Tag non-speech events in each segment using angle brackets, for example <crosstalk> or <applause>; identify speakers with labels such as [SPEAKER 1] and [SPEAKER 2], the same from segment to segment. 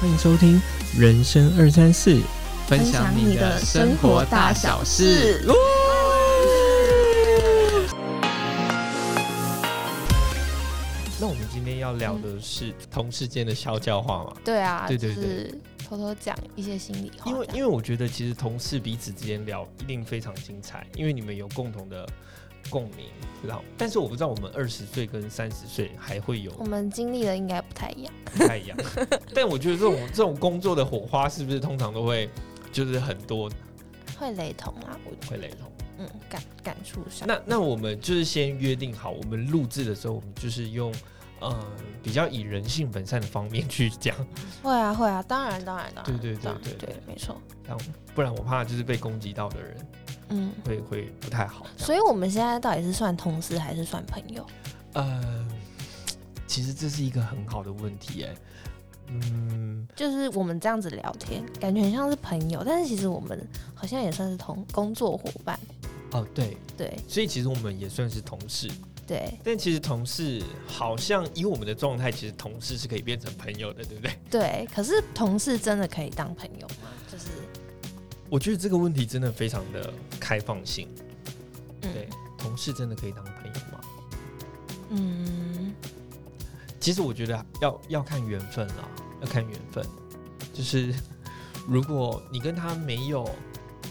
[SPEAKER 1] 欢迎收听《人生二三四》，
[SPEAKER 2] 分享你的生活大小事。
[SPEAKER 1] 那我们今天要聊的是同事间的悄悄话嘛？
[SPEAKER 2] 对啊，
[SPEAKER 1] 对对
[SPEAKER 2] 对偷偷讲一些心里话。
[SPEAKER 1] 因为因
[SPEAKER 2] 为
[SPEAKER 1] 为我觉得其实同事彼此之间聊一定非常精彩，因为你们有共同的共鸣，知道？但是我不知道我们二十岁跟三十岁还会有
[SPEAKER 2] 我们经历的应该不太一样。
[SPEAKER 1] 不太一样，<laughs> 但我觉得这种这种工作的火花是不是通常都会就是很多
[SPEAKER 2] 会雷同啊，我
[SPEAKER 1] 会雷同？
[SPEAKER 2] 嗯感感触上。
[SPEAKER 1] 那那我们就是先约定好，我们录制的时候，我们就是用呃比较以人性本善的方面去讲，
[SPEAKER 2] 会啊会啊，当然当然当然，
[SPEAKER 1] 对对对对
[SPEAKER 2] 对，没错。
[SPEAKER 1] 这样不然我怕就是被攻击到的人
[SPEAKER 2] 嗯，
[SPEAKER 1] 会会不太好。
[SPEAKER 2] 所以我们现在到底是算同事还是算朋友？
[SPEAKER 1] 呃，其实这是一个很好的问题哎，嗯，
[SPEAKER 2] 就是我们这样子聊天，感觉很像是朋友，但是其实我们好像也算是同工作伙伴。
[SPEAKER 1] 哦对，
[SPEAKER 2] 对
[SPEAKER 1] 所以其实我们也算是同事，
[SPEAKER 2] 对
[SPEAKER 1] 但其实同事好像以我们的状态，其实同事是可以变成朋友的，对不对？
[SPEAKER 2] 对，可是同事真的可以当朋友吗？就是
[SPEAKER 1] 我觉得这个问题真的非常的开放性，
[SPEAKER 2] 嗯
[SPEAKER 1] 对，同事真的可以当朋友吗？
[SPEAKER 2] 嗯
[SPEAKER 1] 其实我觉得要要看缘分啦，要看缘分。就是如果你跟他没有，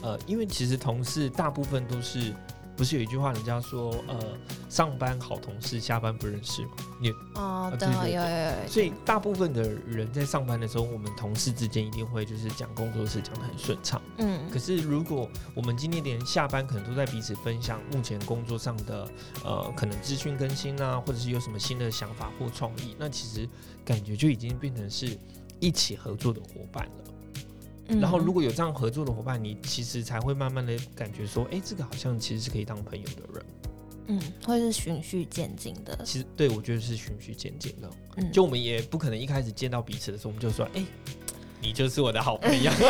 [SPEAKER 1] 呃，因为其实同事大部分都是，不是有一句话，人家说，呃，上班好同事，下班不认识嘛。你
[SPEAKER 2] 哦，
[SPEAKER 1] 对对所以大部分的人在上班的时候，我们同事之间一定会就是讲工作室讲的很顺畅。
[SPEAKER 2] 嗯
[SPEAKER 1] 可是如果我们今天连下班可能都在彼此分享目前工作上的呃可能资讯更新啊，或者是有什么新的想法或创意，那其实感觉就已经变成是一起合作的伙伴了。
[SPEAKER 2] 嗯
[SPEAKER 1] 然后如果有这样合作的伙伴，你其实才会慢慢的感觉说，哎，这个好像其实是可以当朋友的人。
[SPEAKER 2] 嗯会是循序渐进的，
[SPEAKER 1] 其实对我觉得是循序渐进的。
[SPEAKER 2] 嗯
[SPEAKER 1] 就我们也不可能一开始见到彼此的时候，我们就说，哎，你就是我的好朋友。<laughs>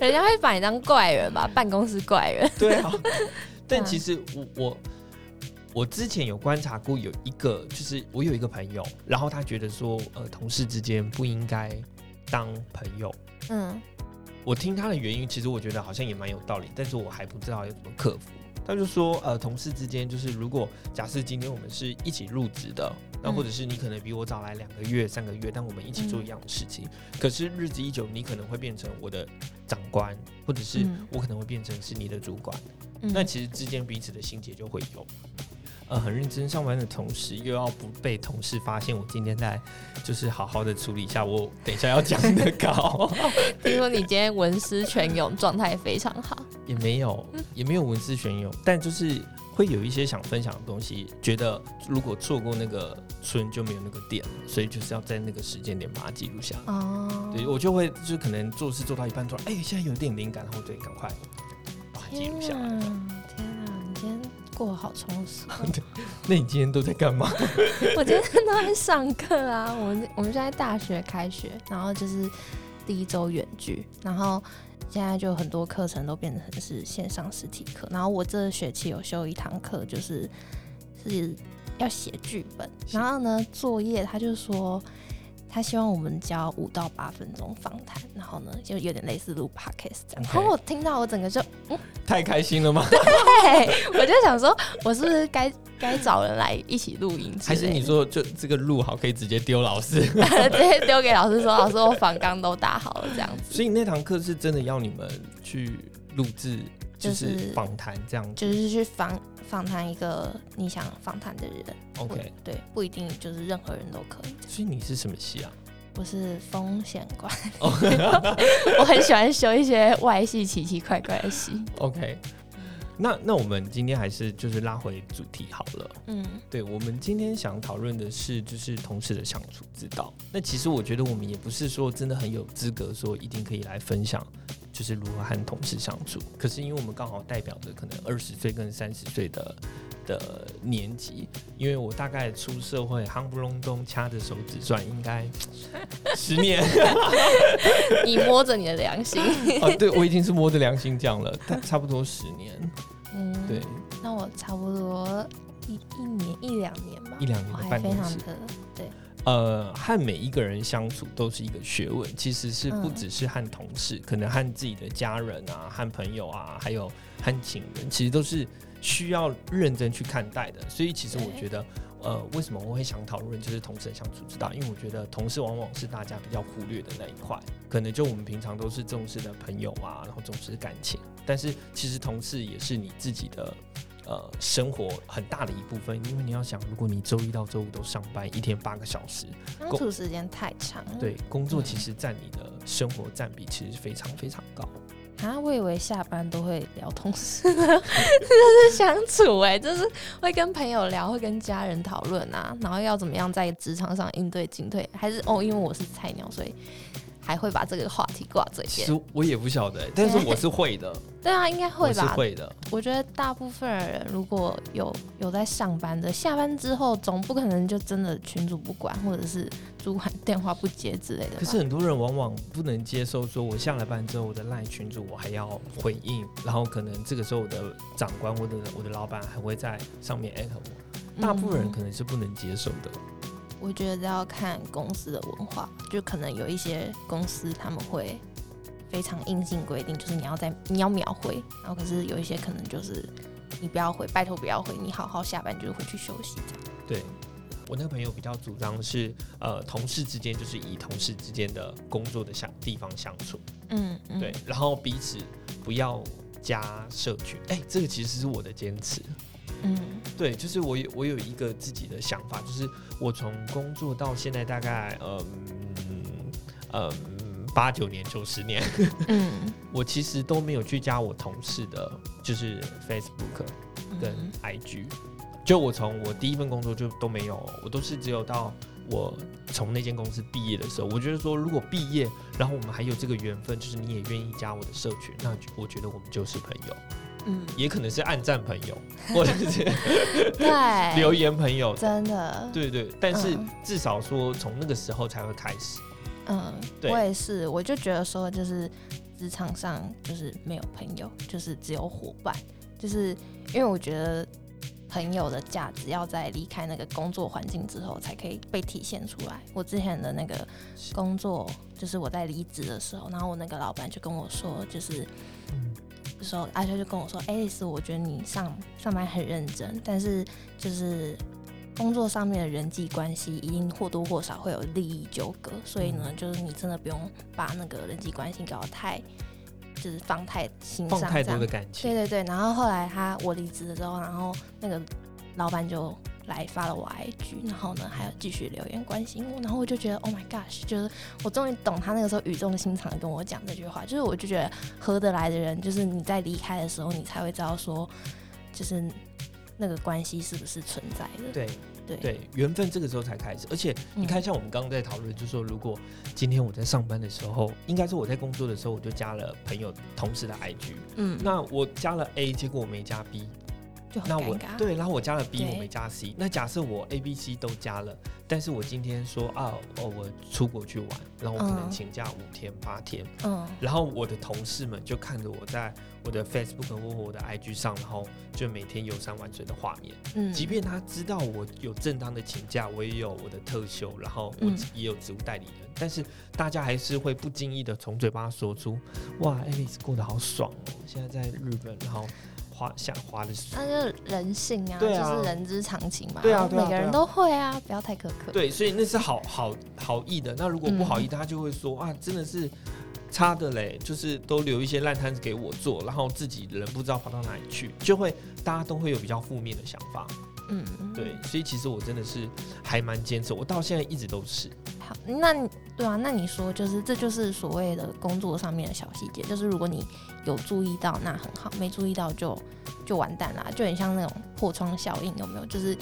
[SPEAKER 2] 人家会把你当怪人吧，办公室怪人。<laughs>
[SPEAKER 1] 对啊，<laughs> 但其实我我我之前有观察过，有一个就是我有一个朋友，然后他觉得说，呃，同事之间不应该当朋友。
[SPEAKER 2] 嗯
[SPEAKER 1] 我听他的原因，其实我觉得好像也蛮有道理，但是我还不知道要怎么克服。他就说，呃，同事之间就是如果假设今天我们是一起入职的，那
[SPEAKER 2] 嗯
[SPEAKER 1] 或者是你可能比我早来两个月、三个月，但我们一起做一样的事情，可是日子一久，你可能会变成我的长官，或者是
[SPEAKER 2] 嗯
[SPEAKER 1] 我可能会变成是你的主管。
[SPEAKER 2] 嗯
[SPEAKER 1] 那其实之间彼此的心结就会有。呃，很认真上班的同时，又要不被同事发现我今天在就是好好的处理一下我等一下要讲的稿，<laughs>
[SPEAKER 2] 听说你今天文思泉涌，状态非常好。
[SPEAKER 1] 也没有也没有文思泉涌，但就是会有一些想分享的东西，觉得如果错过那个村就没有那个店了，所以就是要在那个时间点把它记录下来。
[SPEAKER 2] 哦，
[SPEAKER 1] 对我就会就可能做事做到一半，突然哎、现在有点灵感，然后对赶快把它记录下来。
[SPEAKER 2] 过得好充实哦。<laughs>
[SPEAKER 1] 那你今天都在干嘛？<laughs>
[SPEAKER 2] 我今天都在上课啊，我们我们现在大学开学，然后就是第一周远距，然后现在就很多课程都变成是线上实体课，然后我这学期有修一堂课，就是是要写剧本，然后呢作业他就说。他希望我们交五到八分钟访谈，然后呢，就有点类似录 podcast 这样。然后我听到我整个就，
[SPEAKER 1] 太开心了吗？
[SPEAKER 2] 对，<laughs> 我就想说，我是不是该该找人来一起录音？
[SPEAKER 1] 还是你说就这个录好可以直接丢老师？<laughs>
[SPEAKER 2] 直接丢给老师说，老师我访纲都打好了这样子，
[SPEAKER 1] 所以那堂课是真的要你们去录制，就
[SPEAKER 2] 就是
[SPEAKER 1] 是访谈这样子。
[SPEAKER 2] 就是去访访谈一个你想访谈的人。
[SPEAKER 1] OK，
[SPEAKER 2] 对，不一定就是任何人都可以。
[SPEAKER 1] 所以你是什么系啊？
[SPEAKER 2] 我是风险管 <laughs> 我很喜欢修一些外系奇奇怪怪的戏。
[SPEAKER 1] OK，那那我们今天还是就是拉回主题好了。
[SPEAKER 2] 嗯
[SPEAKER 1] 对，我们今天想讨论的是就是同事的相处之道。那其实我觉得我们也不是说真的很有资格说一定可以来分享，就是如何和同事相处。可是因为我们刚好代表着可能二十岁跟三十岁的的年纪，因为我大概出社会，夯不隆咚掐着手指算，应该 <laughs> 十年。<laughs>
[SPEAKER 2] 你摸着你的良心，<laughs>
[SPEAKER 1] 哦，对我已经是摸着良心讲了，但差不多十年，
[SPEAKER 2] 嗯，
[SPEAKER 1] 对，
[SPEAKER 2] 那我差不多一一年一两年吧，
[SPEAKER 1] 一两年的
[SPEAKER 2] 我还
[SPEAKER 1] 办公室
[SPEAKER 2] 非常的对，
[SPEAKER 1] 呃，和每一个人相处都是一个学问，其实是不
[SPEAKER 2] 嗯。
[SPEAKER 1] 只是和同事，可能和自己的家人啊、和朋友啊，还有和情人，其实都是需要认真去看待的。所以，其实我觉得，呃，为什么我会想讨论就是同事的相处之道？因为我觉得同事往往是大家比较忽略的那一块，可能就我们平常都是重视的朋友啊，然后重视感情，但是其实同事也是你自己的。呃，生活很大的一部分，因为你要想，如果你周一到周五都上班，一天八个小时，
[SPEAKER 2] 相处时间太长。
[SPEAKER 1] 对，工作
[SPEAKER 2] 嗯
[SPEAKER 1] 其实占你的生活占比其实非常非常高。
[SPEAKER 2] 啊，我以为下班都会聊同事，<laughs> 就是相处哎、就是会跟朋友聊，会跟家人讨论啊，然后要怎么样在职场上应对进退，还是哦，因为我是菜鸟，所以还会把这个话题挂嘴边。
[SPEAKER 1] 其实我也不晓得，但是我是会的，<laughs>
[SPEAKER 2] 对啊，应该会
[SPEAKER 1] 吧是？会的。
[SPEAKER 2] 我觉得大部分人如果有有在上班的，下班之后总不可能就真的群主不管，或者是主管电话不接之类的。
[SPEAKER 1] 可是很多人往往不能接受，说我下了班之后，我的赖群主我还要回应，然后可能这个时候我的长官或者我的老板还会在上面艾特我，大部分人
[SPEAKER 2] 嗯
[SPEAKER 1] 可能是不能接受的。
[SPEAKER 2] 我觉得要看公司的文化，就可能有一些公司他们会非常硬性规定，就是你要在你要秒回，然后可是有一些可能就是你不要回，拜托不要回，你好好下班就是回去休息这样。
[SPEAKER 1] 对我那个朋友比较主张的是，呃，同事之间就是以同事之间的工作的相地方相处。
[SPEAKER 2] 嗯，嗯
[SPEAKER 1] 对，，然后彼此不要加社群。哎、这个其实是我的坚持。
[SPEAKER 2] 嗯。
[SPEAKER 1] 对，就是我有我有一个自己的想法，就是我从工作到现在大概嗯嗯八九年九十年，
[SPEAKER 2] 嗯，<laughs>
[SPEAKER 1] 我其实都没有去加我同事的，就是 Facebook 跟
[SPEAKER 2] 嗯
[SPEAKER 1] IG。就我从我第一份工作就都没有，我都是只有到我从那间公司毕业的时候，我觉得说如果毕业，然后我们还有这个缘分，就是你也愿意加我的社群，那我觉得我们就是朋友，
[SPEAKER 2] 嗯，
[SPEAKER 1] 也可能是暗赞朋友，<laughs> 或者是
[SPEAKER 2] 对，<laughs>
[SPEAKER 1] 留言朋友。
[SPEAKER 2] 真的，
[SPEAKER 1] 对对，但是
[SPEAKER 2] 嗯
[SPEAKER 1] 至少说从那个时候才会开始。
[SPEAKER 2] 嗯，
[SPEAKER 1] 对
[SPEAKER 2] 我也是，我就觉得说，就是职场上就是没有朋友，就是只有伙伴，就是因为我觉得朋友的价值要在离开那个工作环境之后才可以被体现出来。我之前的那个工作，就是我在离职的时候，然后我那个老板就跟我说，就是。
[SPEAKER 1] 嗯
[SPEAKER 2] 的时候，阿秋就跟我说：“爱丽丝，我觉得你上上班很认真，但是就是工作上面的人际关系一定或多或少会有利益纠葛，所以呢，就是你真的不用把那个人际关系搞得太，就是放太心上，
[SPEAKER 1] 放太多的感情，
[SPEAKER 2] 对对对。然后后来他我离职了之后，然后那个老板就来发了我 IG，然后呢还有继续留言关心我，然后我就觉得 Oh my gosh，就是我终于懂他那个时候语重心长的跟我讲这句话，就是我就觉得合得来的人，就是你在离开的时候，你才会知道说，就是那个关系是不是存在的。
[SPEAKER 1] 对
[SPEAKER 2] 对
[SPEAKER 1] 对，缘分这个时候才开始。而且你看，
[SPEAKER 2] 嗯
[SPEAKER 1] 像我们刚刚在讨论，就是说，如果今天我在上班的时候，应该是我在工作的时候，我就加了朋友同事的 IG，
[SPEAKER 2] 嗯，
[SPEAKER 1] 那我加了 A，结果我没加 B，
[SPEAKER 2] 就很
[SPEAKER 1] 那我
[SPEAKER 2] 尴尬。
[SPEAKER 1] 对，然后我加了 B，我没加 C。那假设我 A、B、C 都加了，但是我今天说啊，哦，我出国去玩，然后我可能
[SPEAKER 2] 嗯
[SPEAKER 1] 请假五天八天，
[SPEAKER 2] 嗯
[SPEAKER 1] 然后我的同事们就看着我在我的 Facebook 或我的 IG 上，然后就每天游山玩水的画面。
[SPEAKER 2] 嗯，
[SPEAKER 1] 即便他知道我有正当的请假，我也有我的特休，然后我
[SPEAKER 2] 嗯
[SPEAKER 1] 也有职务代理人，但是大家还是会不经意的从嘴巴说出：“哇，Alice 过得好爽哦，现在在日本，然后花想花的水。
[SPEAKER 2] 那就是人性啊，
[SPEAKER 1] 对啊
[SPEAKER 2] 就是人之常情嘛。
[SPEAKER 1] 对啊
[SPEAKER 2] 每个人都会啊，不要太苛刻。
[SPEAKER 1] 对，所以那是好好好意的。那如果不好意，
[SPEAKER 2] 嗯
[SPEAKER 1] 他就会说啊，真的是差的嘞，就是都留一些烂摊子给我做，然后自己人不知道跑到哪里去，就会大家都会有比较负面的想法。
[SPEAKER 2] 嗯，
[SPEAKER 1] 对，所以其实我真的是还蛮坚持，我到现在一直都是。
[SPEAKER 2] 好，那对啊，那你说就是这就是所谓的工作上面的小细节，就是如果你有注意到那很好，没注意到就就完蛋啦，就很像那种破窗效应，有没有？就是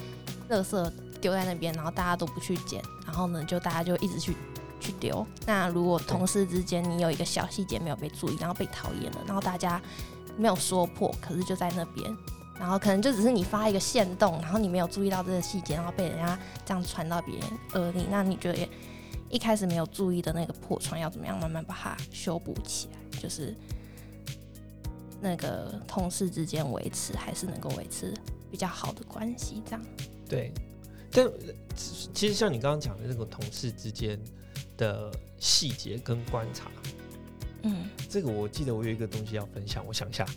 [SPEAKER 2] 垃圾丢在那边，然后大家都不去捡，然后呢就大家就一直去去丢。那如果同事之间你有一个小细节没有被注意，然后被讨厌了，然后大家没有说破，可是就在那边。然后可能就只是你发一个线动，然后你没有注意到这个细节，然后被人家这样传到别人耳里，那你觉得一开始没有注意的那个破窗要怎么样慢慢把它修补起来？就是那个同事之间维持还是能够维持比较好的关系，这样。
[SPEAKER 1] 对，但其实像你刚刚讲的那个同事之间的细节跟观察，
[SPEAKER 2] 嗯，
[SPEAKER 1] 这个我记得我有一个东西要分享，我想一下。<laughs>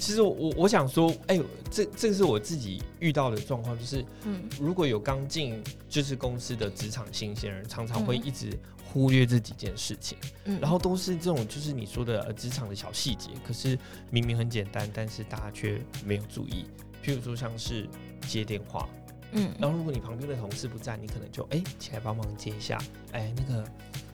[SPEAKER 1] 其实我我我想说，哎、这这个是我自己遇到的状况，就是
[SPEAKER 2] 嗯
[SPEAKER 1] 如果有刚进就是公司的职场新鲜人，常常会
[SPEAKER 2] 嗯
[SPEAKER 1] 一直忽略这几件事情，
[SPEAKER 2] 嗯，
[SPEAKER 1] 然后都是这种就是你说的呃职场的小细节，可是明明很简单，但是大家却没有注意。譬如说像是接电话，
[SPEAKER 2] 嗯，
[SPEAKER 1] 然后如果你旁边的同事不在，你可能就哎、起来帮忙接一下，哎那个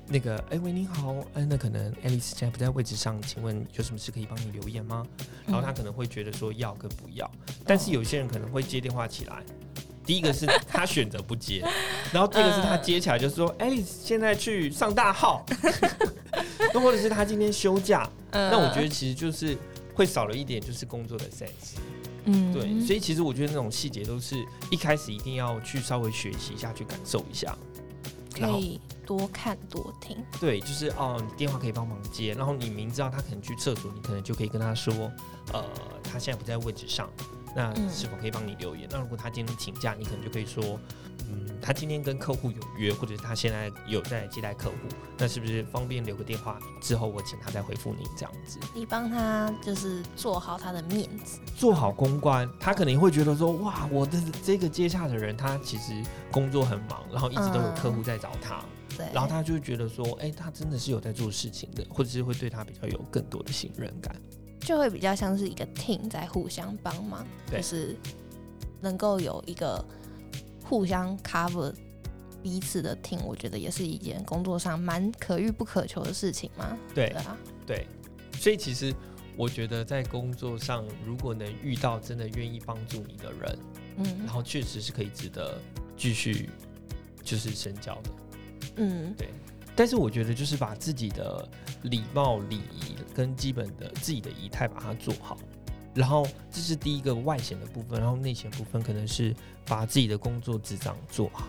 [SPEAKER 1] 那个哎喂你好，哎那可能 Alice 现在不在位置上，请问有什么事可以帮你留言吗？然后他可能会觉得说要跟不要，但是有些人可能会接电话起来。第一个是 <laughs> 他选择不接，然后第二个是他接起来就是说：“哎、现在去上大号。<laughs> ”那或者是他今天休假，
[SPEAKER 2] 嗯，
[SPEAKER 1] 那我觉得其实就是会少了一点就是工作的 sense。
[SPEAKER 2] 嗯，
[SPEAKER 1] 对，所以其实我觉得那种细节都是一开始一定要去稍微学习一下，去感受一下。然后
[SPEAKER 2] 可以多看多听。
[SPEAKER 1] 对，就是哦，你电话可以帮忙接，然后你明知道他可能去厕所，你可能就可以跟他说，呃，他现在不在位置上，那
[SPEAKER 2] 嗯
[SPEAKER 1] 是否可以帮你留言？那如果他今天请假，你可能就可以说，嗯，他今天跟客户有约，或者是他现在有在接待客户，那是不是方便留个电话，之后我请他再回复你这样子？
[SPEAKER 2] 你帮他就是做好他的面子。
[SPEAKER 1] 做好公关，他可能会觉得说，哇，我的这个接洽的人，他其实工作很忙，然后一直都有客户在找他，
[SPEAKER 2] 对，
[SPEAKER 1] 然后他就会觉得说，哎、他真的是有在做事情的，或者是会对他比较有更多的信任感。
[SPEAKER 2] 就会比较像是一个 team 在互相帮忙，就是能够有一个互相 cover 彼此的 team，我觉得也是一件工作上蛮可遇不可求的事情嘛。
[SPEAKER 1] 对
[SPEAKER 2] 对啊，
[SPEAKER 1] 对，所以其实我觉得在工作上，如果能遇到真的愿意帮助你的人，
[SPEAKER 2] 嗯。
[SPEAKER 1] 然后确实是可以值得继续就是深交的。
[SPEAKER 2] 嗯
[SPEAKER 1] 但是我觉得就是把自己的礼貌、礼仪跟基本的自己的仪态把它做好，然后这是第一个外显的部分，然后内显部分可能是把自己的工作职掌做好。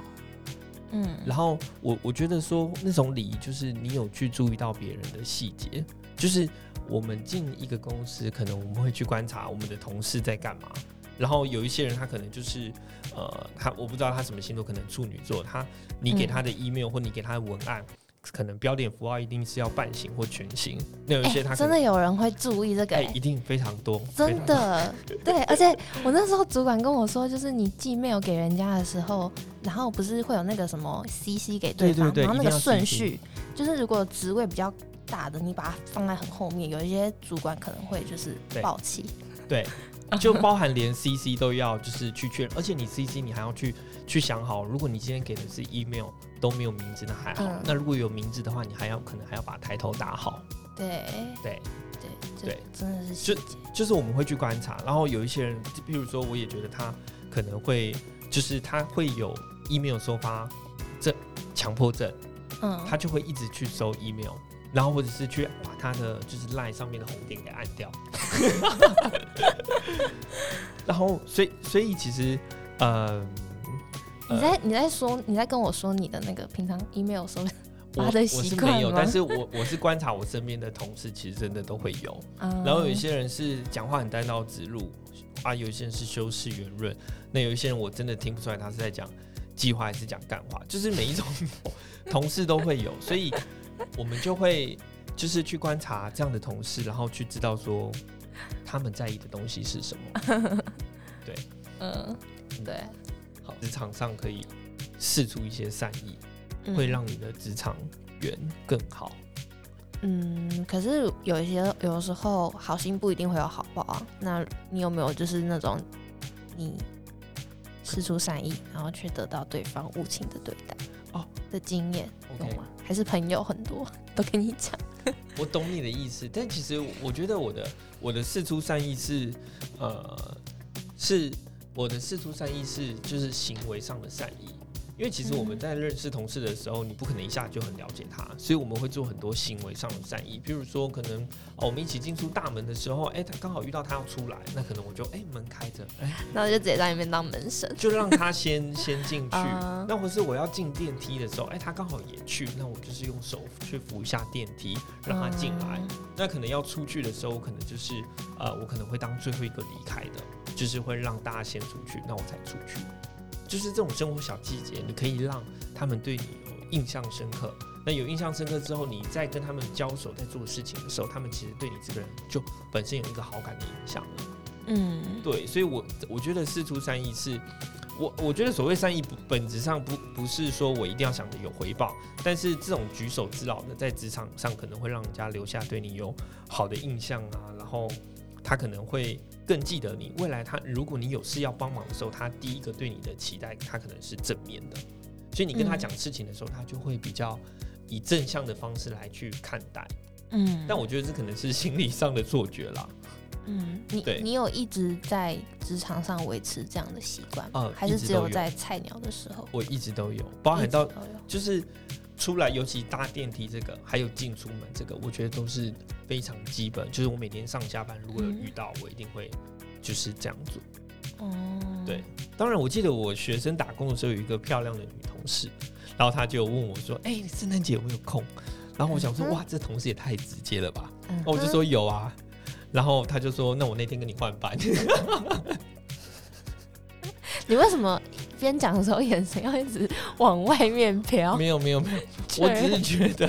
[SPEAKER 2] 嗯，
[SPEAKER 1] 然后我我觉得说那种礼仪就是你有去注意到别人的细节，就是我们进一个公司，可能我们会去观察我们的同事在干嘛。然后有一些人他可能就是呃，他我不知道他什么星座，可能处女座，他你给他的 email 或你给他的文案，可能标点符号一定是要半形或全形。那有一些他
[SPEAKER 2] 真的有人会注意这个、
[SPEAKER 1] 一定非常多，
[SPEAKER 2] 真的，对，而且我那时候主管跟我说，就是你寄 mail 给人家的时候，然后不是会有那个什么 CC 给对方，然后那个顺序，就是如果职位比较大的，你把它放在很后面，有一些主管可能会就是
[SPEAKER 1] 对。
[SPEAKER 2] 暴气，
[SPEAKER 1] 对，<laughs> 就包含连 CC 都要就是去确认，而且你 CC 你还要去去想好，如果你今天给的是 email 都没有名字，那还好；
[SPEAKER 2] 嗯。
[SPEAKER 1] 那如果有名字的话，你还要可能还要把抬头打好。
[SPEAKER 2] 对。
[SPEAKER 1] 对，
[SPEAKER 2] 对
[SPEAKER 1] 对。
[SPEAKER 2] 真的是就，
[SPEAKER 1] 就是我们会去观察，然后有一些人，譬如说，我也觉得他可能会就是他会有 email 收发症、强迫症，
[SPEAKER 2] 嗯，
[SPEAKER 1] 他就会一直去收 email。然后或者是去把他的就是 line 上面的红点给按掉，<laughs> 然后所以所以其实呃，
[SPEAKER 2] 你在你在说你在跟我说你的那个平常 email 收
[SPEAKER 1] 我
[SPEAKER 2] 发的
[SPEAKER 1] 我
[SPEAKER 2] 习惯
[SPEAKER 1] 是没有，
[SPEAKER 2] 吗
[SPEAKER 1] 但是我我是观察我身边的同事，其实真的都会有。
[SPEAKER 2] 嗯，
[SPEAKER 1] 然后有一些人是讲话很单刀直入啊，有一些人是修饰圆润，那有一些人我真的听不出来他是在讲计划还是讲干话，就是每一种 <laughs> 同事都会有，所以 <laughs> 我们就会就是去观察这样的同事，然后去知道说他们在意的东西是什么。<laughs>
[SPEAKER 2] 对嗯对，
[SPEAKER 1] 好，职场上可以试出一些善意，
[SPEAKER 2] 嗯
[SPEAKER 1] 会让你的职场缘更好。
[SPEAKER 2] 嗯，可是有一些有的时候好心不一定会有好报啊。那你有没有就是那种你施出善意，然后却得到对方无情的对待
[SPEAKER 1] 哦
[SPEAKER 2] 的经验有吗？还是朋友很多都跟你讲？<laughs>
[SPEAKER 1] 我懂你的意思，但其实我觉得我的我的四出善意是，呃，是我的四出善意是就是行为上的善意，因为其实我们
[SPEAKER 2] 嗯
[SPEAKER 1] 在认识同事的时候，你不可能一下就很了解他，所以我们会做很多行为上的善意，比如说可能哦我们一起进出大门的时候，哎、他刚好遇到他要出来，那可能我就哎、门开着，哎、
[SPEAKER 2] 然后就直接在里面当门神。
[SPEAKER 1] 就让他先先进去。
[SPEAKER 2] 啊 <laughs>
[SPEAKER 1] 那或是我要进电梯的时候，哎、他刚好也去，那我就是用手去扶一下电梯，让他进来。
[SPEAKER 2] 嗯
[SPEAKER 1] 那可能要出去的时候，我可能就是呃，我可能会当最后一个离开的，就是会让大家先出去，那我才出去。就是这种生活小细节，你可以让他们对你有印象深刻。那有印象深刻之后，你再跟他们交手、在做事情的时候，他们其实对你这个人就本身有一个好感的影响了。
[SPEAKER 2] 嗯，
[SPEAKER 1] 对，所以我我觉得事出善意是，我我觉得所谓善意本质上不不是说我一定要想着有回报，但是这种举手之劳的在职场上可能会让人家留下对你有好的印象啊，然后他可能会更记得你。未来他如果你有事要帮忙的时候，他第一个对你的期待，他可能是正面的，所以你跟他讲事情的时候，他就会比较以正向的方式来去看待。
[SPEAKER 2] 嗯，
[SPEAKER 1] 但我觉得这可能是心理上的错觉啦。
[SPEAKER 2] 嗯，你
[SPEAKER 1] 对
[SPEAKER 2] 你有一直在职场上维持这样的习惯吗？
[SPEAKER 1] 呃
[SPEAKER 2] 还是只有在菜鸟的时候？
[SPEAKER 1] 我一直都有，包含到。就是出来，尤其搭电梯这个，还有进出门这个，我觉得都是非常基本。就是我每天上下班如果有遇到，我一定会就是这样做。
[SPEAKER 2] 哦，
[SPEAKER 1] 对，当然我记得我学生打工的时候有一个漂亮的女同事，然后她就问我说：“哎、圣诞节有没有空？”然后我想说：“
[SPEAKER 2] 嗯
[SPEAKER 1] 哇，这同事也太直接了吧。”
[SPEAKER 2] 嗯
[SPEAKER 1] 然后我就说：“有啊。”然后她就说：“那我那天跟你换班。” <laughs>
[SPEAKER 2] 你为什么边讲的时候眼神要一直往外面飘？
[SPEAKER 1] 没有没有没有，我只是觉得，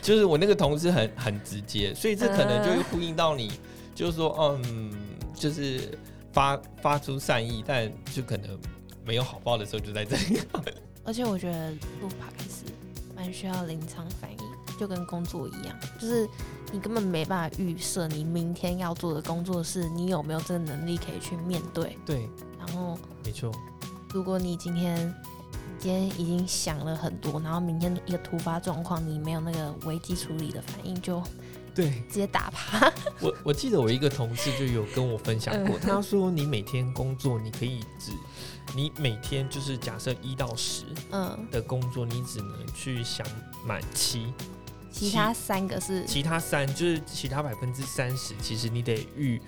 [SPEAKER 1] 就是我那个同事很很直接，所以这可能就会呼应到你，就是说，嗯，就是发发出善意，但就可能没有好报的时候就在这里。
[SPEAKER 2] 而且我觉得录 p o d 蛮需要临场反应，就跟工作一样，就是你根本没办法预设你明天要做的工作是你有没有这个能力可以去面对。
[SPEAKER 1] 对，
[SPEAKER 2] 然后，
[SPEAKER 1] 没错，
[SPEAKER 2] 如果你今天今天已经想了很多，然后明天一个突发状况，你没有那个危机处理的反应，就
[SPEAKER 1] 对
[SPEAKER 2] 直接打趴。
[SPEAKER 1] 我我记得我一个同事就有跟我分享过，
[SPEAKER 2] 嗯
[SPEAKER 1] 他说你每天工作，你可以只你每天就是假设一到十
[SPEAKER 2] 嗯，
[SPEAKER 1] 的工作，你只能去想满七。
[SPEAKER 2] 其他三个是
[SPEAKER 1] 其他三就是其他百分之三十，其实你得预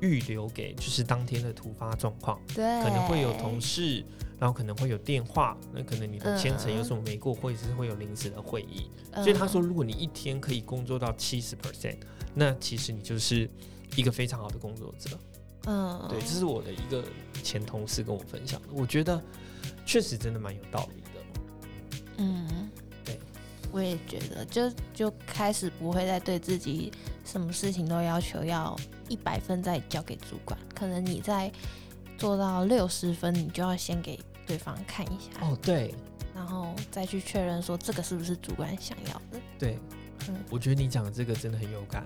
[SPEAKER 1] 预留给就是当天的突发状况，
[SPEAKER 2] 对，
[SPEAKER 1] 可能会有同事，然后可能会有电话，那可能你的千层
[SPEAKER 2] 嗯
[SPEAKER 1] 有什么没过，或者是会有临时的会议。
[SPEAKER 2] 嗯，
[SPEAKER 1] 所以他说，如果你一天可以工作到七十 percent，那其实你就是一个非常好的工作者。
[SPEAKER 2] 嗯，
[SPEAKER 1] 对，这是我的一个前同事跟我分享的，我觉得确实真的蛮有道理的。
[SPEAKER 2] 嗯，
[SPEAKER 1] 对，
[SPEAKER 2] 我也觉得，就就开始不会再对自己什么事情都要求要一百分再交给主管，可能你在做到六十分，你就要先给对方看一下，
[SPEAKER 1] 哦，对
[SPEAKER 2] 然后再去确认说这个是不是主管想要的。
[SPEAKER 1] 对，
[SPEAKER 2] 嗯
[SPEAKER 1] 我觉得你讲的这个真的很有感。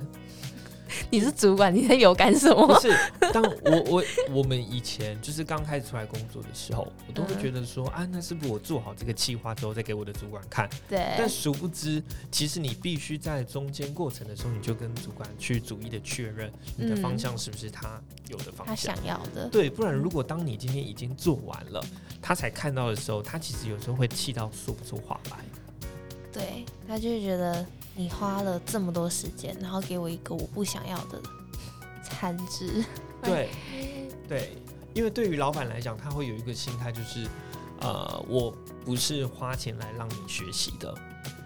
[SPEAKER 1] <laughs>
[SPEAKER 2] 你是主管，你在有干什么不？
[SPEAKER 1] 是，当我我我们以前就是刚开始出来工作的时候，我都会
[SPEAKER 2] 嗯
[SPEAKER 1] 觉得说、啊，那是不是我做好这个计划之后再给我的主管看？
[SPEAKER 2] 对但，
[SPEAKER 1] 殊不知，其实你必须在中间过程的时候，你就跟主管去逐一的确认你的方向是不是他有的方
[SPEAKER 2] 他
[SPEAKER 1] 向。
[SPEAKER 2] 想要的。
[SPEAKER 1] 对，不然如果当你今天已经做完了，他才看到的时候，他其实有时候会气到说不出话来。
[SPEAKER 2] 对，他就会觉得你花了这么多时间，然后给我一个我不想要的产值。<laughs>
[SPEAKER 1] 对，<laughs> 对，因为对于老板来讲，他会有一个心态，就是呃，我不是花钱来让你学习的，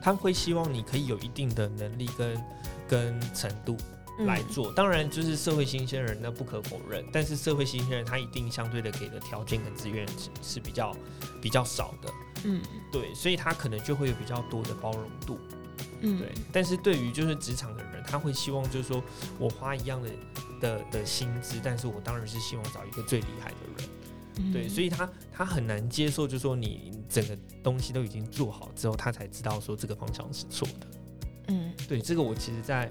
[SPEAKER 1] 他会希望你可以有一定的能力跟跟程度来
[SPEAKER 2] 嗯
[SPEAKER 1] 做。当然，就是社会新鲜人，那不可否认，但是社会新鲜人他一定相对的给的条件跟资源是是比较比较少的，
[SPEAKER 2] 嗯
[SPEAKER 1] 对，所以他可能就会有比较多的包容度。
[SPEAKER 2] 嗯，
[SPEAKER 1] 对，但是对于就是职场的人，他会希望就是说我花一样的的的薪资，但是我当然是希望找一个最厉害的人。
[SPEAKER 2] 嗯
[SPEAKER 1] 对，所以他他很难接受，就是说你整个东西都已经做好之后，他才知道说这个方向是错的。
[SPEAKER 2] 嗯
[SPEAKER 1] 对，这个我其实在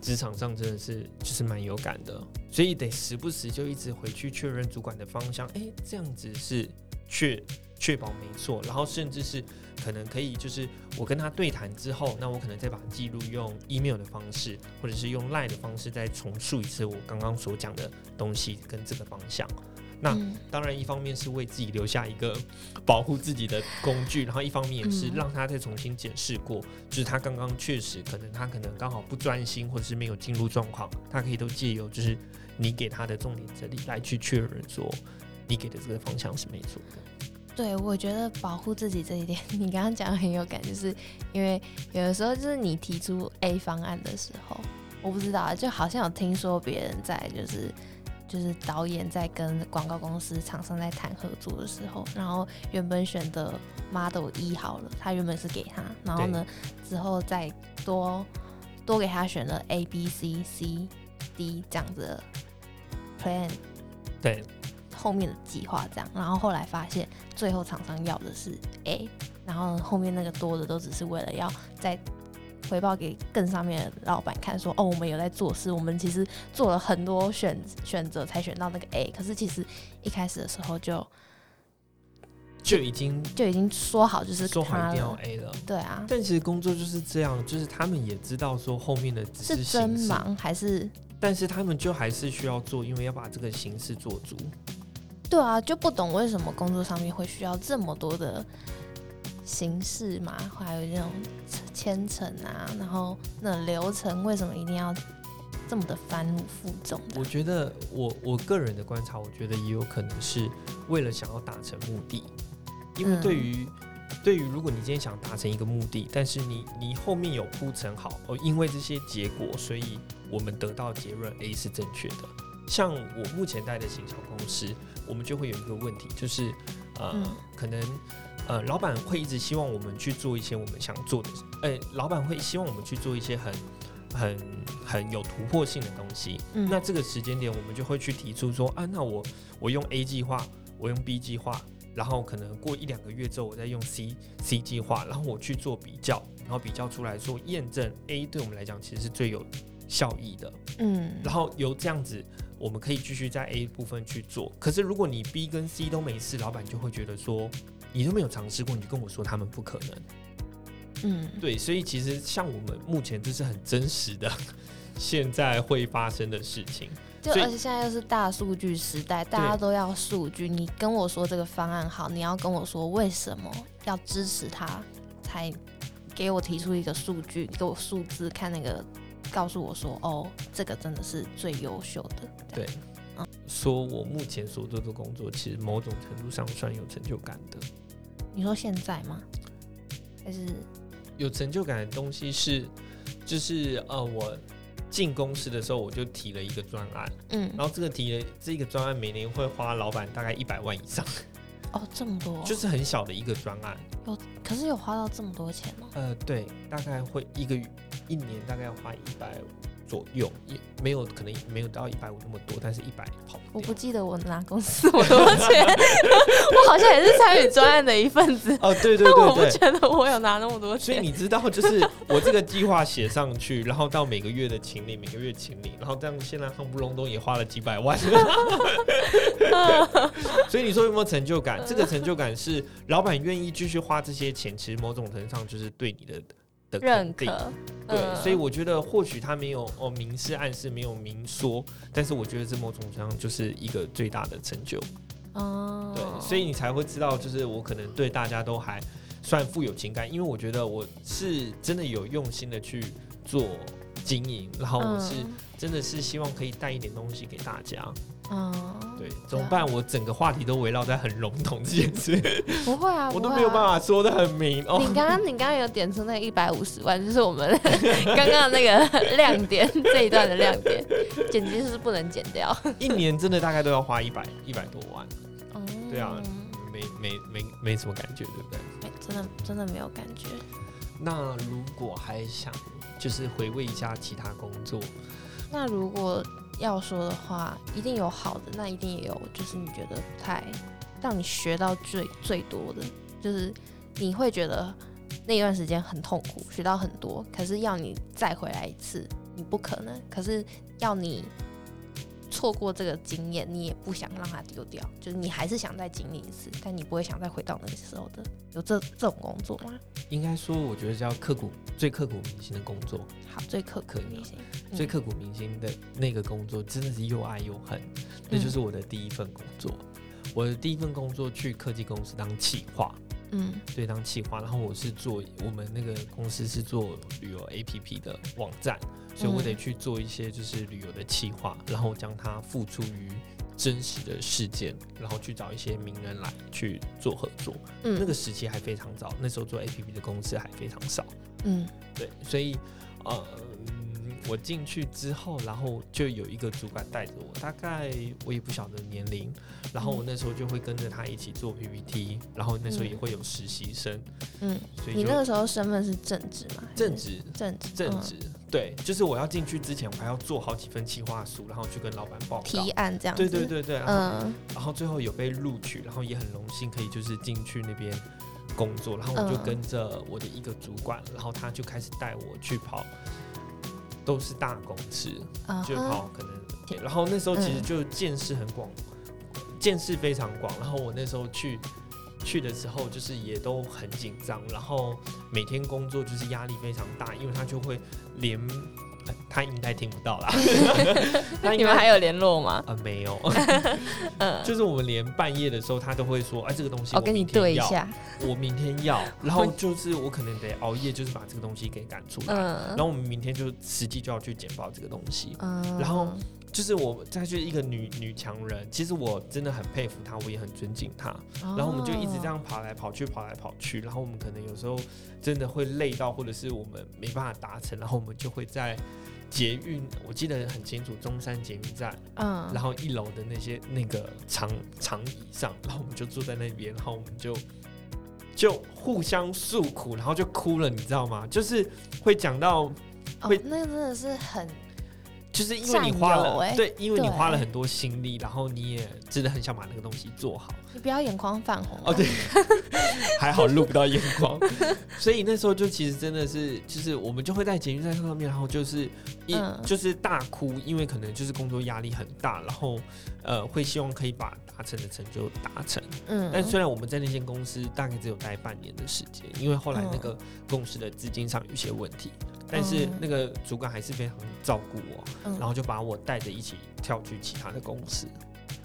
[SPEAKER 1] 职场上真的是就是蛮有感的，所以得时不时就一直回去确认主管的方向，诶，这样子是确确保没错，然后甚至是可能可以就是我跟他对谈之后，那我可能再把记录用 email 的方式，或者是用 line 的方式再重述一次我刚刚所讲的东西跟这个方向。那
[SPEAKER 2] 嗯
[SPEAKER 1] 当然，一方面是为自己留下一个保护自己的工具，然后一方面也是
[SPEAKER 2] 嗯
[SPEAKER 1] 让他再重新检视过，就是他刚刚确实可能他可能刚好不专心，或者是没有进入状况，他可以都借由就是你给他的重点整理来去确认说你给的这个方向是没错的。
[SPEAKER 2] 对，我觉得保护自己这一点，<laughs> 你刚刚讲的很有感，就是因为有的时候就是你提出 A 方案的时候，我不知道啊，就好像有听说别人在就是就是导演在跟广告公司厂商在谈合作的时候，然后原本选的 model 一好了，他原本是给他，然后呢之后再多多给他选了 A B C C D 这样子的 plan，
[SPEAKER 1] 对，
[SPEAKER 2] 后面的计划这样，然后后来发现最后厂商要的是 A，然后后面那个多的都只是为了要再。回报给更上面的老板看，说哦，我们有在做事，我们其实做了很多选选择才选到那个 A，可是其实一开始的时候就
[SPEAKER 1] 就已经
[SPEAKER 2] 就已经说好就是
[SPEAKER 1] 说好一定要，A 了。
[SPEAKER 2] 对啊，
[SPEAKER 1] 但其实工作就是这样，就是他们也知道说后面的只
[SPEAKER 2] 是
[SPEAKER 1] 是
[SPEAKER 2] 真，忙还是
[SPEAKER 1] 但是他们就还是需要做，因为要把这个形式做足。
[SPEAKER 2] 对啊，就不懂为什么工作上面会需要这么多的形式嘛，还有这种牵扯啊，然后那流程为什么一定要这么的繁复负重
[SPEAKER 1] 我？觉得我我个人的观察，我觉得也有可能是为了想要达成目的，因为
[SPEAKER 2] 嗯
[SPEAKER 1] 对于、对于如果你今天想达成一个目的，但是你你后面有铺陈好哦，因为这些结果，所以我们得到结论 A 是正确的。像我目前待的行销公司，我们就会有一个问题，就是呃，
[SPEAKER 2] 嗯
[SPEAKER 1] 可能呃，老板会一直希望我们去做一些我们想做的，呃，老板会希望我们去做一些很很很有突破性的东西。
[SPEAKER 2] 嗯
[SPEAKER 1] 那这个时间点，我们就会去提出说，啊，那我我用 A 计划，我用 B 计划，然后可能过一两个月之后，我再用 C C 计划，然后我去做比较，然后比较出来说验证 A 对我们来讲其实是最有效益的，
[SPEAKER 2] 嗯，
[SPEAKER 1] 然后由这样子。我们可以继续在 A 部分去做，可是如果你 B 跟 C 都没事，老板就会觉得说你都没有尝试过，你就跟我说他们不可能。
[SPEAKER 2] 嗯，
[SPEAKER 1] 对，所以其实像我们目前这是很真实的，现在会发生的事情。
[SPEAKER 2] 就而且现在又是大数据时代，大家都要数据。你跟我说这个方案好，你要跟我说为什么要支持他，才给我提出一个数据，给我数字看那个，告诉我说哦，这个真的是最优秀的。
[SPEAKER 1] 对，说我目前所做的工作，其实某种程度上算有成就感的。
[SPEAKER 2] 你说现在吗？还是
[SPEAKER 1] 有成就感的东西是，就是呃，我进公司的时候，我就提了一个专案，
[SPEAKER 2] 嗯
[SPEAKER 1] 然后这个提了这个专案每年会花老板大概一百万以上，<laughs>
[SPEAKER 2] 哦这么多，
[SPEAKER 1] 就是很小的一个专案。
[SPEAKER 2] 有可是有花到这么多钱吗？
[SPEAKER 1] 呃，对，大概会一个月一年大概要花一百左右，也没有可能没有到一百五那么多，但是一百跑不掉。
[SPEAKER 2] 我不记得我拿公司我多少钱，<laughs> 我好像也是参与专案的一份子，
[SPEAKER 1] 哦，对对 <laughs>
[SPEAKER 2] 但我
[SPEAKER 1] 对对。
[SPEAKER 2] 不觉得我有拿那么多钱。
[SPEAKER 1] 所以你知道，就是我这个计划写上去，然后到每个月的请领，每个月请领，然后这样现在夯不隆咚也花了几百万。<laughs> 所以你说有没有成就感？这个成就感是老板愿意继续花这些钱，其实某种程度上就是对你的的
[SPEAKER 2] 认
[SPEAKER 1] 肯定。
[SPEAKER 2] 可，
[SPEAKER 1] 对，
[SPEAKER 2] 嗯
[SPEAKER 1] 所以我觉得或许他没有哦明示暗示，没有明说，但是我觉得这某种程度上就是一个最大的成就。
[SPEAKER 2] 哦，
[SPEAKER 1] 对，所以你才会知道，就是我可能对大家都还算富有情感，因为我觉得我是真的有用心的去做经营，然后我是
[SPEAKER 2] 嗯
[SPEAKER 1] 真的是希望可以带一点东西给大家。
[SPEAKER 2] 嗯，
[SPEAKER 1] 对，怎么办？我整个话题都围绕在很笼统这件事，
[SPEAKER 2] 不会啊，
[SPEAKER 1] 我都没有办。法说的很明哦。
[SPEAKER 2] 你刚刚你刚刚有点出那一百五十万，就是我们 <laughs> 刚刚的那个 <laughs> 亮点，这一段的亮点，剪辑是不能剪掉。<laughs>
[SPEAKER 1] 一年真的大概都要花一百一百多万，
[SPEAKER 2] 嗯，
[SPEAKER 1] 对啊没没没没什么感觉，对不对？
[SPEAKER 2] 没真的真的没有感觉。
[SPEAKER 1] 那如果还想就是回味一下其他工作，
[SPEAKER 2] 那如果要说的话，一定有好的，那一定也有就是你觉得不太让你学到最最多的，就是你会觉得那一段时间很痛苦，学到很多，可是要你再回来一次，你不可能。可是要你错过这个经验，你也不想让它丢掉，就是你还是想再经历一次，但你不会想再回到那个时候的。有这这种工作吗？
[SPEAKER 1] 应该说我觉得叫刻骨最刻骨铭心的工作。
[SPEAKER 2] 好，最刻骨铭心。嗯
[SPEAKER 1] 最刻骨铭心的那个工作，真的是又爱又恨。那就是我的第一份工作。我的第一份工作去科技公司当企划，
[SPEAKER 2] 嗯
[SPEAKER 1] 对，当企划。然后我是做我们那个公司是做旅游 APP 的网站，所以我得
[SPEAKER 2] 嗯
[SPEAKER 1] 去做一些就是旅游的企划，然后将它付诸于真实的事件，然后去找一些名人来去做合作。
[SPEAKER 2] 嗯
[SPEAKER 1] 那个时期还非常早，那时候做 APP 的公司还非常少。
[SPEAKER 2] 嗯
[SPEAKER 1] 对，所以呃，嗯我进去之后，然后就有一个主管带着我，大概我也不晓得年龄，然后我那时候就会跟着他一起做 PPT，然后那时候也会有实习生，
[SPEAKER 2] 嗯，
[SPEAKER 1] 所以
[SPEAKER 2] 你那个时候身份是正职吗？
[SPEAKER 1] 正职
[SPEAKER 2] 正职嗯
[SPEAKER 1] 正职，对，就是我要进去之前，我还要做好几份企划书，然后去跟老板报告。
[SPEAKER 2] 提案这样子。
[SPEAKER 1] 对对对对，然后
[SPEAKER 2] 嗯
[SPEAKER 1] 然后最后有被录取，然后也很荣幸可以就是进去那边工作，然后我就
[SPEAKER 2] 嗯
[SPEAKER 1] 跟着我的一个主管，然后他就开始带我去跑，都是大公司，就跑可能，然后那时候其实
[SPEAKER 2] 嗯
[SPEAKER 1] 就见识很广，见识非常广，然后我那时候去。去的时候就是也都很紧张，然后每天工作就是压力非常大，因为他就会连，呃他应该听不到啦，<laughs>
[SPEAKER 2] 你们还有联络吗？
[SPEAKER 1] 啊、没有，<laughs>
[SPEAKER 2] 嗯，
[SPEAKER 1] 就是我们连半夜的时候，他都会说，哎，这个东西
[SPEAKER 2] 我跟你对一下。
[SPEAKER 1] 我明天要，<laughs> 然后就是我可能得熬夜，就是把这个东西给赶出来，
[SPEAKER 2] 嗯
[SPEAKER 1] 然后我们明天就实际就要去剪报这个东西，
[SPEAKER 2] 嗯
[SPEAKER 1] 然后就是我她就是一个女女强人，其实我真的很佩服她，我也很尊敬她，然后我们就一直这
[SPEAKER 2] 哦。
[SPEAKER 1] 样跑来跑去，跑来跑去，然后我们可能有时候真的会累到，或者是我们没办法达成，然后我们就会在捷运，我记得很清楚，中山捷运站。
[SPEAKER 2] 嗯，
[SPEAKER 1] 然后一楼的那些那个长长椅上，然后我们就坐在那边，然后我们就就互相诉苦，然后就哭了，你知道吗？就是会讲到，
[SPEAKER 2] 哦
[SPEAKER 1] 会，
[SPEAKER 2] 那个真的是很
[SPEAKER 1] 就是因为你花了，
[SPEAKER 2] 欸。
[SPEAKER 1] 对，因为你花了很多心力，然后你也真的很想把那个东西做好。
[SPEAKER 2] 你不要眼眶泛红
[SPEAKER 1] 哦，对，<laughs> 还好录不到眼眶，<laughs> 所以那时候就其实真的是，就是我们就会在捷运站上面，然后就是一、
[SPEAKER 2] 嗯。
[SPEAKER 1] 就是大哭，因为可能就是工作压力很大，然后呃会希望可以把达成的成就达成。
[SPEAKER 2] 嗯，
[SPEAKER 1] 但虽然我们在那间公司大概只有待半年的时间，因为后来那个公司的资金上有一些问题，但是
[SPEAKER 2] 嗯。
[SPEAKER 1] 那个主管还是非常照顾我，
[SPEAKER 2] 嗯。
[SPEAKER 1] 然后就把我带着一起跳去其他的公司。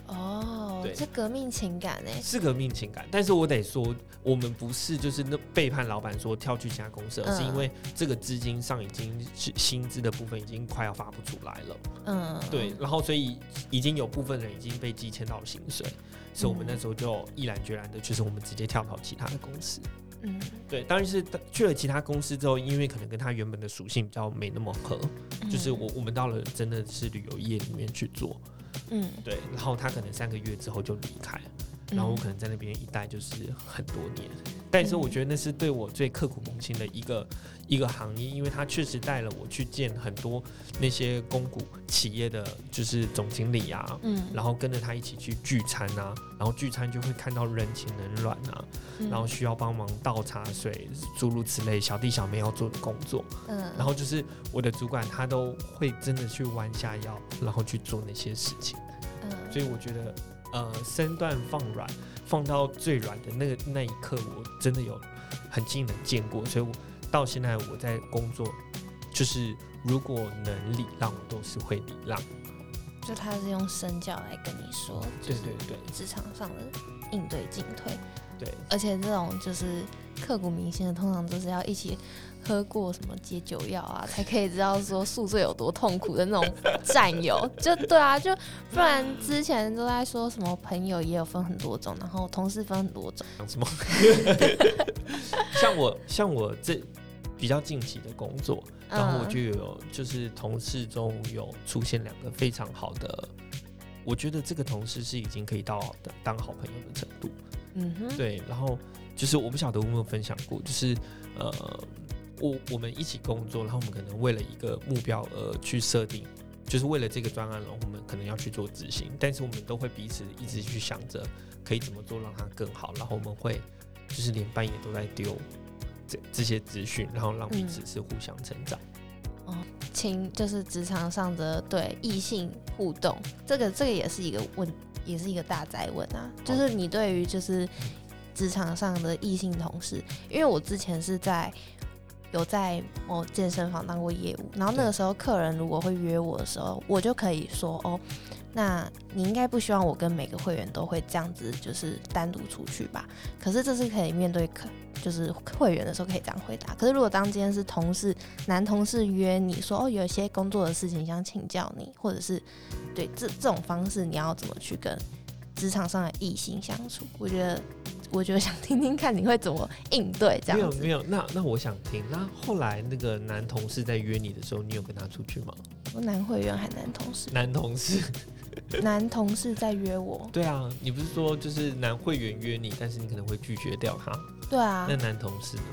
[SPEAKER 2] 哦
[SPEAKER 1] 对，
[SPEAKER 2] 这革命情感哎，
[SPEAKER 1] 是革命情感，但是我得说，我们不是就是那背叛老板说跳去其他公司，而是
[SPEAKER 2] 嗯。
[SPEAKER 1] 因为这个资金上已经是薪资的部分已经快要发不出来了，
[SPEAKER 2] 嗯，
[SPEAKER 1] 对，然后所以已经有部分人已经被积欠到薪水，所以我们
[SPEAKER 2] 嗯。
[SPEAKER 1] 那时候就毅然决然的，就是我们直接跳到其他的公司。
[SPEAKER 2] 嗯，
[SPEAKER 1] 对，当然是去了其他公司之后，因为可能跟他原本的属性比较没那么合，
[SPEAKER 2] 嗯，
[SPEAKER 1] 就是我我们到了真的是旅游业里面去做，
[SPEAKER 2] 嗯，
[SPEAKER 1] 对，然后他可能三个月之后就离开，然后我可能在那边一待就是很多年，但是我觉得那是对我最刻苦铭心的一个一个行业，因为他确实带了我去见很多那些公股企业的就是总经理啊，
[SPEAKER 2] 嗯，
[SPEAKER 1] 然后跟着他一起去聚餐啊，然后聚餐就会看到人情冷暖啊，
[SPEAKER 2] 嗯
[SPEAKER 1] 然后需要帮忙倒茶水，诸如此类小弟小妹要做的工作，
[SPEAKER 2] 嗯，
[SPEAKER 1] 然后就是我的主管他都会真的去弯下腰，然后去做那些事情。
[SPEAKER 2] 嗯，
[SPEAKER 1] 所以我觉得，呃，身段放软，放到最软的那个那一刻，我真的有很近的见过。所以我到现在我在工作，就是如果能礼让，我都是会礼让。
[SPEAKER 2] 就他是用身教来跟你说，
[SPEAKER 1] 对对对
[SPEAKER 2] 职场上的应对进退，
[SPEAKER 1] 对，
[SPEAKER 2] 而且这种就是刻骨铭心的，通常都是要一起喝过什么解酒药啊，才可以知道说宿醉有多痛苦的那种战友。就对啊，就不然之前都在说什么朋友也有分很多种，然后同事分很多种。
[SPEAKER 1] 讲什么？<laughs> 像我像我这比较近期的工作，然后我
[SPEAKER 2] 嗯
[SPEAKER 1] 就有就是同事中有出现两个非常好的，我觉得这个同事是已经可以到的当好朋友的程度。
[SPEAKER 2] 嗯哼，
[SPEAKER 1] 对，然后就是我不晓得我有没有分享过，就是呃，我我们一起工作，然后我们可能为了一个目标而去设定，就是为了这个专案，然后我们可能要去做执行，但是我们都会彼此一直去想着可以怎么做让它更好，然后我们会就是连半夜都在丢这这些资讯，然后让彼此是互相成长。
[SPEAKER 2] 情就是职场上的对异性互动，这个这个也是一个问，也是一个大灾问啊。就是你对于就是职场上的异性同事，因为我之前是在有在某健身房当过业务，然后那个时候客人如果会约我的时候，我就可以说哦，那你应该不希望我跟每个会员都会这样子，就是单独出去吧？可是这是可以面对客。就是会员的时候可以这样回答，可是如果当今天是同事男同事约你说哦，有一些工作的事情想请教你，或者是对这这种方式，你要怎么去跟职场上的异性相处？我觉得我就想听听看你会怎么应对这样子。
[SPEAKER 1] 没有没有，那那我想听。那后来那个男同事在约你的时候，你有跟他出去吗？
[SPEAKER 2] 我男会员还男同事，
[SPEAKER 1] 男同事，
[SPEAKER 2] 男同事在约我。
[SPEAKER 1] 对啊，你不是说就是男会员约你，但是你可能会拒绝掉他。
[SPEAKER 2] 对啊
[SPEAKER 1] 那，男同事呢？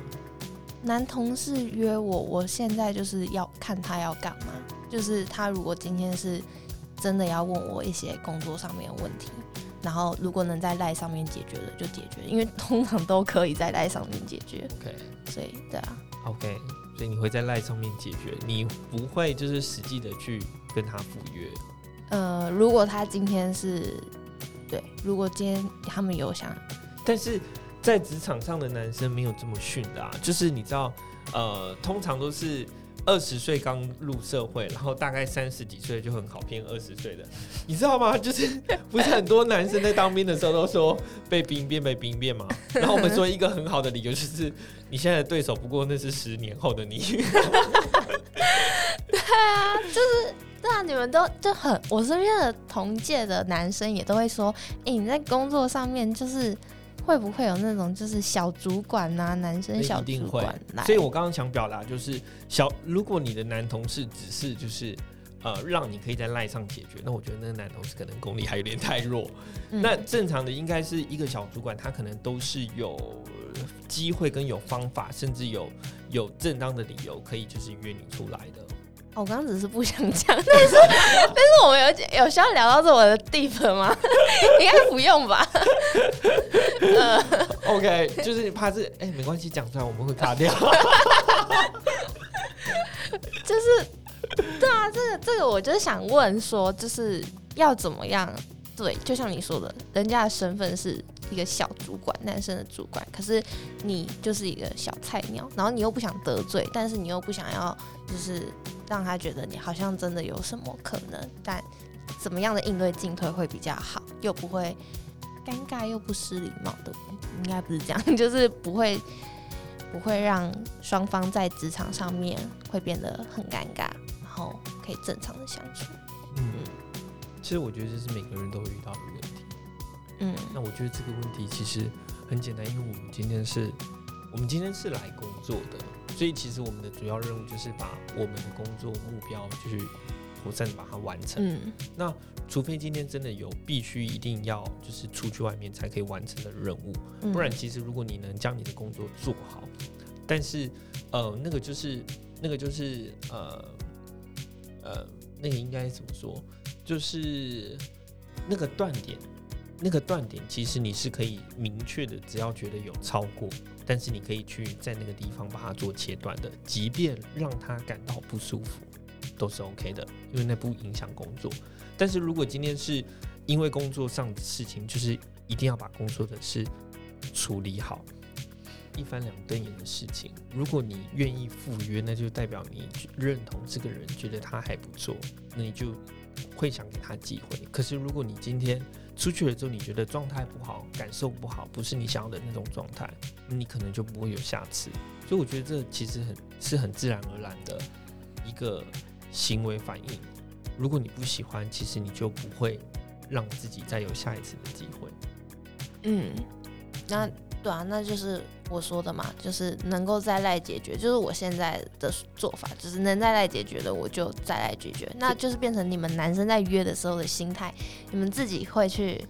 [SPEAKER 2] 男同事约我，我现在就是要看他要干嘛。就是他如果今天是真的要问我一些工作上面的问题，然后如果能在赖上面解决的就解决，因为通常都可以在赖上面解决。
[SPEAKER 1] OK
[SPEAKER 2] 所以对啊
[SPEAKER 1] ，OK，所以你会在赖上面解决，你不会就是实际的去跟他赴约。
[SPEAKER 2] 呃，如果他今天是对，如果今天他们有想
[SPEAKER 1] 但是在职场上的男生没有这么逊的啊，就是你知道，呃，通常都是二十岁刚入社会，然后大概三十几岁就很好骗二十岁的，你知道吗？就是 <laughs> 不是很多男生在当兵的时候都说被兵变被兵变嘛，然后我们说一个很好的理由就是你现在的对手不过那是十年后的你，<laughs>
[SPEAKER 2] 对啊，就是对啊，你们都就很，我身边的同届的男生也都会说，哎、你在工作上面就是会不会有那种就是小主管呐、男生小主管来，
[SPEAKER 1] 所以我刚刚想表达就是小，如果你的男同事只是就是。呃，让你可以在赖上解决，那我觉得那个男同事可能功力还有点太弱。
[SPEAKER 2] 嗯
[SPEAKER 1] 那正常的应该是一个小主管，他可能都是有机会跟有方法，甚至有有正当的理由可以就是约你出来的。
[SPEAKER 2] 哦我刚刚只是不想讲，<laughs> 但是但是我们有有需要聊到这我的地方吗？<laughs> 应该不用吧？<laughs>
[SPEAKER 1] OK，就是你怕是哎、没关系，讲出来我们会卡掉。
[SPEAKER 2] 就是对啊，这个这个我就是想问说，就是要怎么样？对，就像你说的，人家的身份是一个小主管，男生的主管，可是你就是一个小菜鸟，然后你又不想得罪，但是你又不想要就是让他觉得你好像真的有什么可能，但怎么样的应对进退会比较好，又不会尴尬又不失礼貌的，应该不是这样，就是不会不会让双方在职场上面会变得很尴尬，然后可以正常的相处。
[SPEAKER 1] 嗯，其实我觉得这是每个人都会遇到的问题。
[SPEAKER 2] 嗯
[SPEAKER 1] 那我觉得这个问题其实很简单，因为我们今天是，我们今天是来工作的，所以其实我们的主要任务就是把我们的工作目标就是妥善地把它完成。
[SPEAKER 2] 嗯
[SPEAKER 1] 除非今天真的有必须一定要就是出去外面才可以完成的任务，
[SPEAKER 2] 嗯
[SPEAKER 1] 不然其实如果你能将你的工作做好，但是呃那个就是那个就是呃呃那个应该怎么说？就是那个断点，那个断点其实你是可以明确的，只要觉得有超过，但是你可以去在那个地方把它做切断的，即便让他感到不舒服，都是 OK 的，因为那不影响工作。但是如果今天是因为工作上的事情，就是一定要把工作的事处理好，一翻两瞪眼的事情。如果你愿意赴约，那就代表你认同这个人，觉得他还不错，那你就会想给他机会。可是如果你今天出去了之后，你觉得状态不好，感受不好，不是你想要的那种状态，你可能就不会有下次。所以我觉得这其实很是很自然而然的一个行为反应。如果你不喜欢，其实你就不会让自己再有下一次的机会。
[SPEAKER 2] 嗯，那对啊，那就是我说的嘛，就是能够再来解决，就是我现在的做法，就是能再来解决的我就再来解决，那就是变成你们男生在约的时候的心态，你们自己会去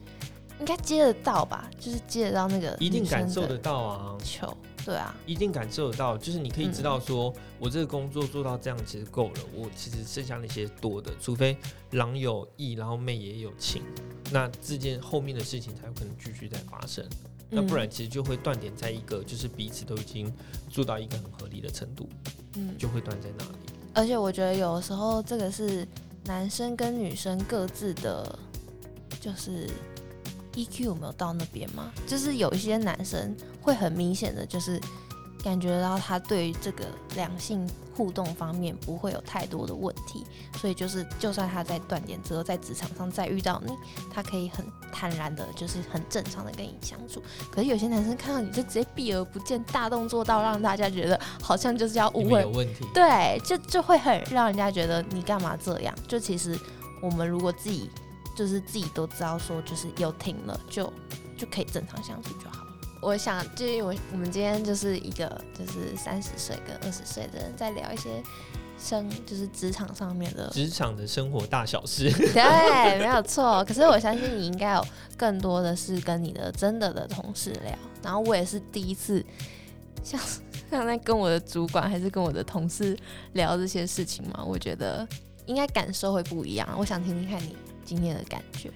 [SPEAKER 2] 应该接得到吧，就是接得到那个
[SPEAKER 1] 一定感受得到啊，
[SPEAKER 2] 球，对啊，
[SPEAKER 1] 一定感受得到，就是你可以知道
[SPEAKER 2] 嗯。
[SPEAKER 1] 说，我这个工作做到这样其实够了，我其实剩下那些多的，除非狼有意，然后妹也有情，那这件后面的事情才有可能继续再发生。那不然
[SPEAKER 2] 嗯
[SPEAKER 1] 其实就会断点在一个，就是彼此都已经做到一个很合理的程度，
[SPEAKER 2] 嗯，
[SPEAKER 1] 就会断在那里。
[SPEAKER 2] 而且我觉得有时候这个是男生跟女生各自的，就是 EQ 有没有到那边吗？就是有一些男生会很明显的就是感觉到他对于这个两性互动方面不会有太多的问题，所以就是就算他在断点之后，在职场上再遇到你，他可以很坦然的，就是很正常的跟你相处。可是有些男生看到你就直接避而不见，大动作到让大家觉得好像就是要误会
[SPEAKER 1] 有问题，
[SPEAKER 2] 对，就就会很让人家觉得你干嘛这样？就其实我们如果自己就是自己都知道说，就是有停了，就就可以正常相处就好了。我想，就是我我们今天就是一个就是三十岁跟二十岁的人在聊一些生，就是职场上面的
[SPEAKER 1] 职场的生活大小事。
[SPEAKER 2] 对，没有错。可是我相信你应该有更多的是跟你的真的的同事聊，然后我也是第一次像像在跟我的主管还是跟我的同事聊这些事情嘛，我觉得应该感受会不一样。我想听听看你今天的感觉。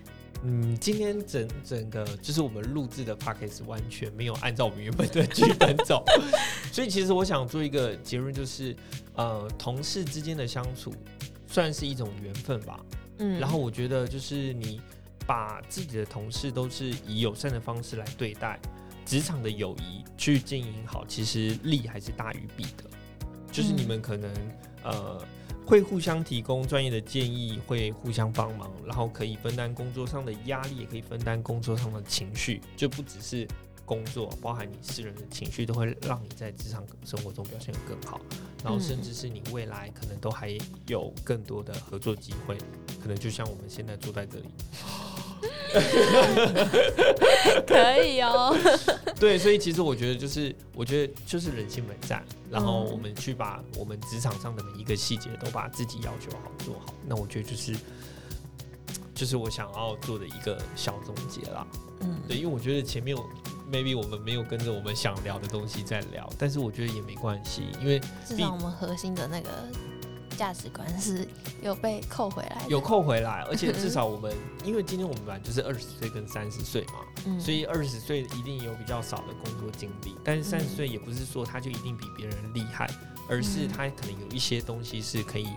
[SPEAKER 1] 嗯，今天整整个就是我们录制的 p a c k a g e 完全没有按照我们原本的剧本走，<laughs> 所以其实我想做一个结论，就是呃，同事之间的相处算是一种缘分吧。嗯，然后我觉得就是你把自己的同事都是以友善的方式来对待，职场的友谊去经营好，其实利还是大于弊的。就是你们可能呃。会互相提供专业的建议，会互相帮忙，然后可以分担工作上的压力，也可以分担工作上的情绪，就不只是工作，包含你私人的情绪，都会让你在职场生活中表现得更好。然后甚至是你未来可能都还有更多的合作机会，可能就像我们现在坐在这里。<laughs> <laughs>
[SPEAKER 2] 可以哦，<laughs>
[SPEAKER 1] 对，所以其实我觉得就是，我觉得就是人性本善，然后我们去把我们职场上的每一个细节都把自己要求好做好，那我觉得就是，就是我想要做的一个小总结啦。嗯，对，因为我觉得前面 maybe 我们没有跟着我们想聊的东西在聊，但是我觉得也没关系，因为
[SPEAKER 2] 至少我们核心的那个。价值观是有被扣回来，
[SPEAKER 1] 有扣回来，而且至少我们，因为今天我们本来就是二十岁跟三十岁嘛，所以二十岁一定有比较少的工作经历，但是三十岁也不是说他就一定比别人厉害，而是他可能有一些东西是可以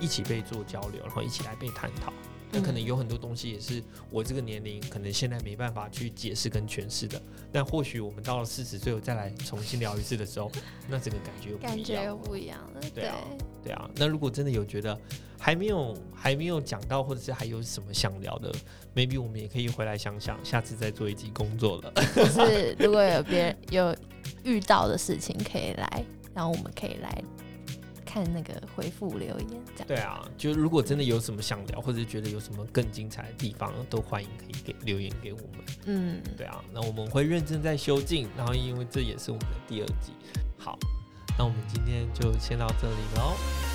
[SPEAKER 1] 一起被做交流，然后一起来被探讨。那可能有很多东西也是我这个年龄可能现在没办法去解释跟诠释的，但或许我们到了四十岁，我再来重新聊一次的时候，那整个感觉
[SPEAKER 2] 感觉又不一样了。对啊，
[SPEAKER 1] 对啊。那如果真的有觉得还没有还没有讲到，或者是还有什么想聊的，maybe 我们也可以回来想想，下次再做一集工作了。
[SPEAKER 2] 就 <laughs> 是如果有别人有遇到的事情，可以来，然后我们可以来。看那个回复留言，这样
[SPEAKER 1] 对啊，就如果真的有什么想聊，或者觉得有什么更精彩的地方，都欢迎可以给留言给我们。嗯，对啊，那我们会认真在修订，然后因为这也是我们的第二季。好，那我们今天就先到这里喽。